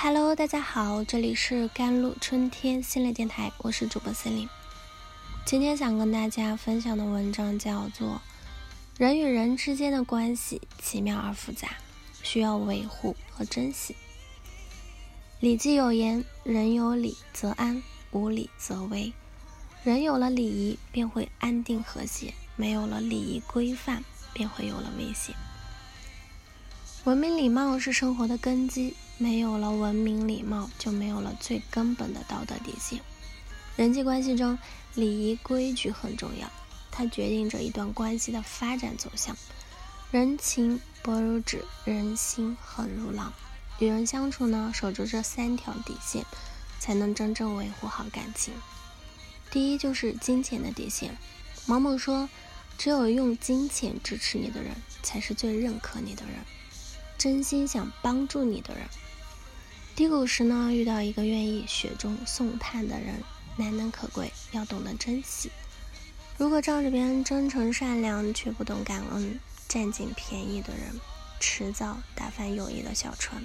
Hello，大家好，这里是甘露春天心理电台，我是主播森林。今天想跟大家分享的文章叫做《人与人之间的关系奇妙而复杂，需要维护和珍惜》。礼记有言：“人有礼则安，无礼则危。”人有了礼仪，便会安定和谐；没有了礼仪规范，便会有了危险。文明礼貌是生活的根基。没有了文明礼貌，就没有了最根本的道德底线。人际关系中，礼仪规矩很重要，它决定着一段关系的发展走向。人情薄如纸，人心狠如狼。与人相处呢，守住这三条底线，才能真正维护好感情。第一就是金钱的底线。毛某说：“只有用金钱支持你的人，才是最认可你的人，真心想帮助你的人。”低谷时呢，遇到一个愿意雪中送炭的人，难能可贵，要懂得珍惜。如果仗着别人真诚善良，却不懂感恩，占尽便宜的人，迟早打翻友谊的小船。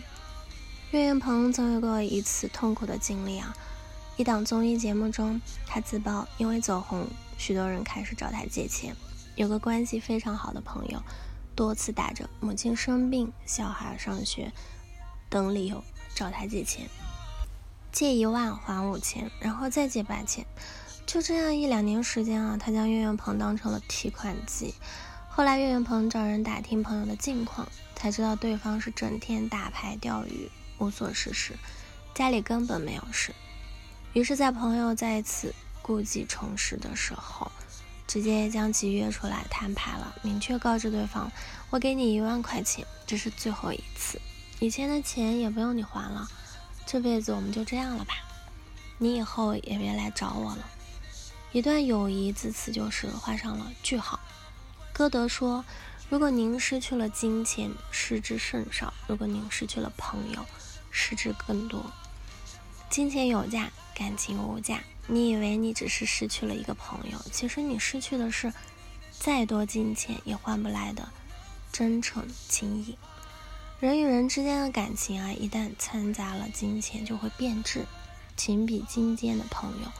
岳云鹏曾有过一次痛苦的经历啊！一档综艺节目中，他自曝因为走红，许多人开始找他借钱。有个关系非常好的朋友，多次打着母亲生病、小孩上学等理由。找他借钱，借一万还五千，然后再借八千，就这样一两年时间啊，他将岳云鹏当成了提款机。后来岳云鹏找人打听朋友的近况，才知道对方是整天打牌钓鱼，无所事事，家里根本没有事。于是，在朋友再一次故技重施的时候，直接将其约出来摊牌了，明确告知对方：“我给你一万块钱，这是最后一次。”以前的钱也不用你还了，这辈子我们就这样了吧？你以后也别来找我了。一段友谊自此就是画上了句号。歌德说：“如果您失去了金钱，失之甚少；如果您失去了朋友，失之更多。金钱有价，感情无价。你以为你只是失去了一个朋友，其实你失去的是再多金钱也换不来的真诚情谊。”人与人之间的感情啊，一旦掺杂了金钱，就会变质。情比金坚的朋友，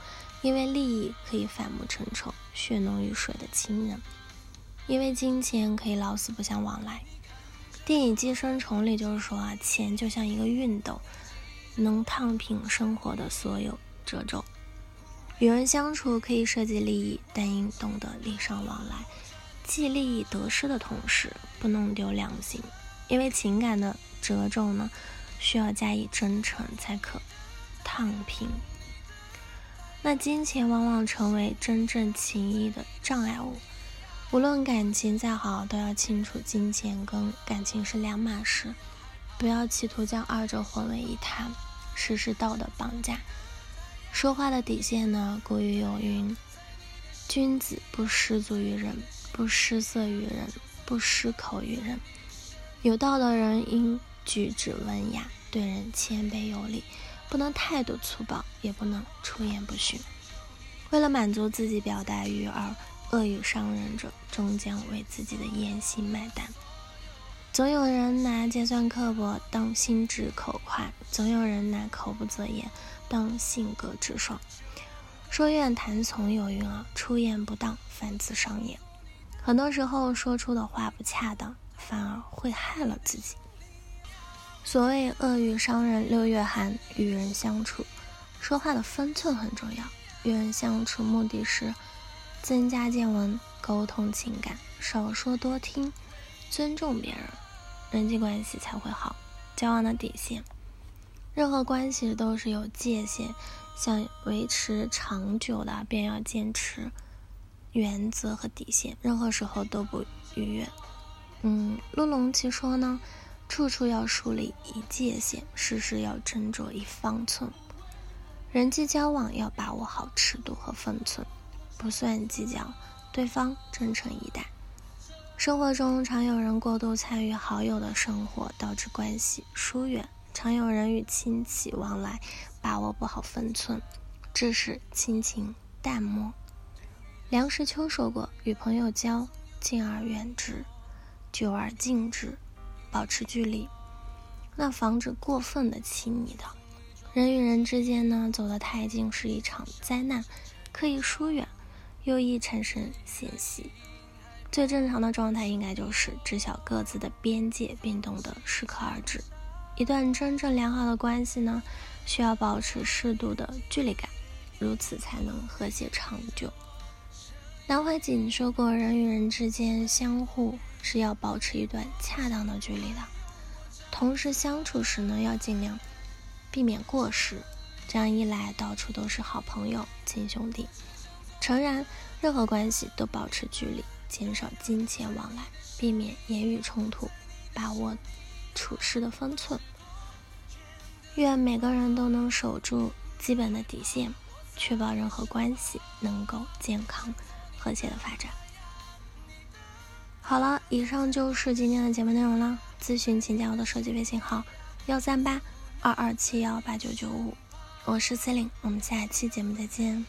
因为利益可以反目成仇；血浓于水的亲人，因为金钱可以老死不相往来。电影《寄生虫》里就是说啊，钱就像一个熨斗，能烫平生活的所有褶皱。与人相处可以涉及利益，但应懂得礼尚往来，既利益得失的同时，不弄丢良心。因为情感的褶皱呢，需要加以真诚才可烫平。那金钱往往成为真正情谊的障碍物。无论感情再好，都要清楚金钱跟感情是两码事，不要企图将二者混为一谈，实施道德绑架。说话的底线呢，古语有云：“君子不失足于人，不失色于人，不失口于人。”有道的人应举止文雅，对人谦卑有礼，不能态度粗暴，也不能出言不逊。为了满足自己表达欲而恶语伤人者，终将为自己的言行买单。总有人拿尖酸刻薄当心直口快，总有人拿口不择言当性格直爽。说愿谈从有云啊，出言不当，反自伤也。很多时候说出的话不恰当。反而会害了自己。所谓恶语伤人六月寒，与人相处，说话的分寸很重要。与人相处目的是增加见闻，沟通情感，少说多听，尊重别人，人际关系才会好。交往的底线，任何关系都是有界限，想维持长久的，便要坚持原则和底线，任何时候都不逾越。嗯，陆龙奇说呢，处处要树立一界限，事事要斟酌一方寸，人际交往要把握好尺度和分寸，不算计较对方真诚以待。生活中常有人过度参与好友的生活，导致关系疏远；常有人与亲戚往来，把握不好分寸，致使亲情淡漠。梁实秋说过：“与朋友交，敬而远之。”久而敬之，保持距离。那防止过分的亲密的。人与人之间呢，走得太近是一场灾难，可以疏远，又易产生嫌隙。最正常的状态应该就是知晓各自的边界，并懂得适可而止。一段真正良好的关系呢，需要保持适度的距离感，如此才能和谐长久。南怀瑾说过，人与人之间相互是要保持一段恰当的距离的，同时相处时呢，要尽量避免过失，这样一来，到处都是好朋友、亲兄弟。诚然，任何关系都保持距离。减少金钱往来，避免言语冲突，把握处事的分寸。愿每个人都能守住基本的底线，确保任何关系能够健康和谐的发展。好了，以上就是今天的节目内容了。咨询请加我的手机微信号：幺三八二二七幺八九九五，我是 C 琳，我们下期节目再见。